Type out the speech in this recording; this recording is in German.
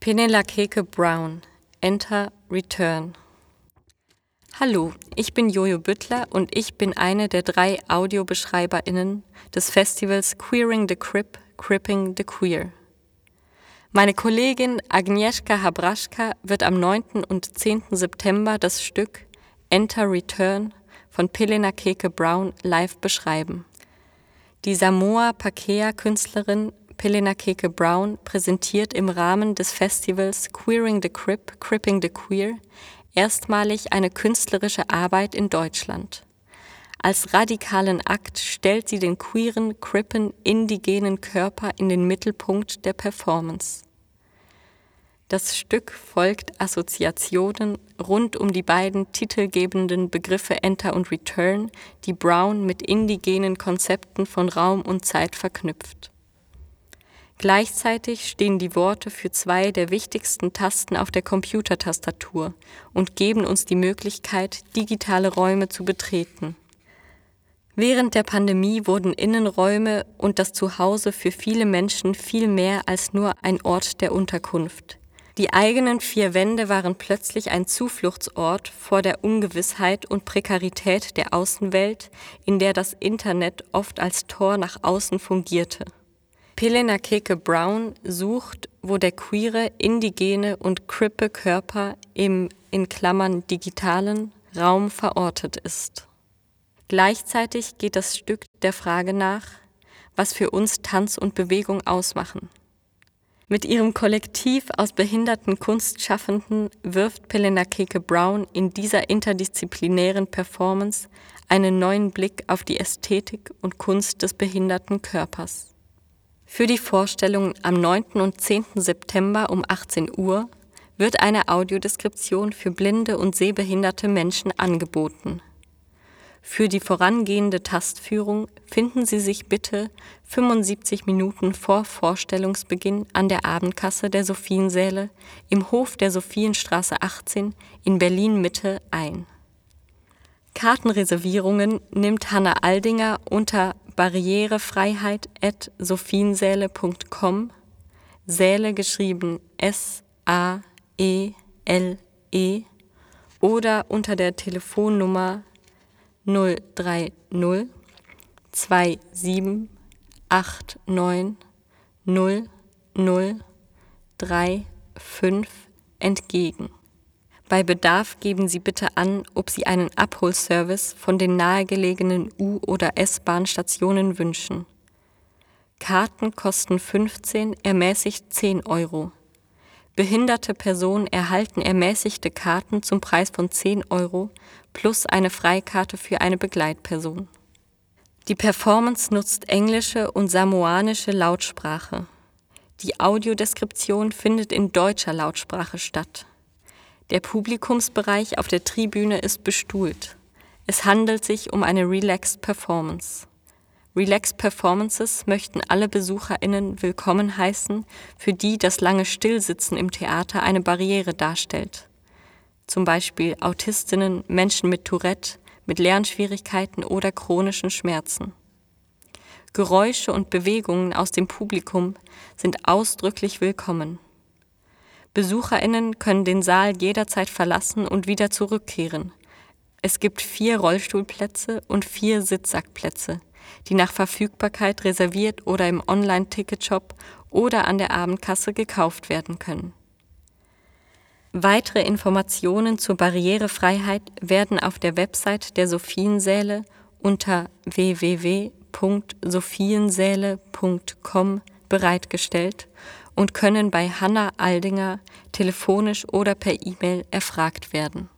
Penelakeke Brown Enter Return Hallo, ich bin Jojo Büttler und ich bin eine der drei AudiobeschreiberInnen des Festivals Queering the Crip, Cripping the Queer. Meine Kollegin Agnieszka Habraschka wird am 9. und 10. September das Stück Enter Return von Pelena Keke Brown live beschreiben. Die Samoa-Pakea-Künstlerin Pelena Keke Brown präsentiert im Rahmen des Festivals Queering the Crip, Cripping the Queer erstmalig eine künstlerische Arbeit in Deutschland. Als radikalen Akt stellt sie den queeren, crippen, indigenen Körper in den Mittelpunkt der Performance. Das Stück folgt Assoziationen rund um die beiden titelgebenden Begriffe Enter und Return, die Brown mit indigenen Konzepten von Raum und Zeit verknüpft. Gleichzeitig stehen die Worte für zwei der wichtigsten Tasten auf der Computertastatur und geben uns die Möglichkeit, digitale Räume zu betreten. Während der Pandemie wurden Innenräume und das Zuhause für viele Menschen viel mehr als nur ein Ort der Unterkunft. Die eigenen vier Wände waren plötzlich ein Zufluchtsort vor der Ungewissheit und Prekarität der Außenwelt, in der das Internet oft als Tor nach außen fungierte. Pelena Keke Brown sucht, wo der queere, indigene und crippe Körper im in Klammern digitalen Raum verortet ist. Gleichzeitig geht das Stück der Frage nach, was für uns Tanz und Bewegung ausmachen. Mit ihrem Kollektiv aus behinderten Kunstschaffenden wirft Pelena Keke Brown in dieser interdisziplinären Performance einen neuen Blick auf die Ästhetik und Kunst des behinderten Körpers. Für die Vorstellung am 9. und 10. September um 18 Uhr wird eine Audiodeskription für blinde und sehbehinderte Menschen angeboten. Für die vorangehende Tastführung finden Sie sich bitte 75 Minuten vor Vorstellungsbeginn an der Abendkasse der Sophiensäle im Hof der Sophienstraße 18 in Berlin Mitte ein. Kartenreservierungen nimmt Hanna Aldinger unter barrierefreiheit.sophiensäle.com, Säle geschrieben S-A-E-L-E -E, oder unter der Telefonnummer 030 27 89 00 35 entgegen. Bei Bedarf geben Sie bitte an, ob Sie einen Abholservice von den nahegelegenen U- oder S-Bahn-Stationen wünschen. Karten kosten 15, ermäßigt 10 Euro. Behinderte Personen erhalten ermäßigte Karten zum Preis von 10 Euro plus eine Freikarte für eine Begleitperson. Die Performance nutzt englische und samoanische Lautsprache. Die Audiodeskription findet in deutscher Lautsprache statt. Der Publikumsbereich auf der Tribüne ist bestuhlt. Es handelt sich um eine Relaxed Performance. Relaxed Performances möchten alle BesucherInnen willkommen heißen, für die das lange Stillsitzen im Theater eine Barriere darstellt. Zum Beispiel Autistinnen, Menschen mit Tourette, mit Lernschwierigkeiten oder chronischen Schmerzen. Geräusche und Bewegungen aus dem Publikum sind ausdrücklich willkommen. BesucherInnen können den Saal jederzeit verlassen und wieder zurückkehren. Es gibt vier Rollstuhlplätze und vier Sitzsackplätze, die nach Verfügbarkeit reserviert oder im Online-Ticketshop oder an der Abendkasse gekauft werden können. Weitere Informationen zur Barrierefreiheit werden auf der Website der Sophiensäle unter www.sophiensäle.com bereitgestellt und können bei Hanna Aldinger telefonisch oder per E-Mail erfragt werden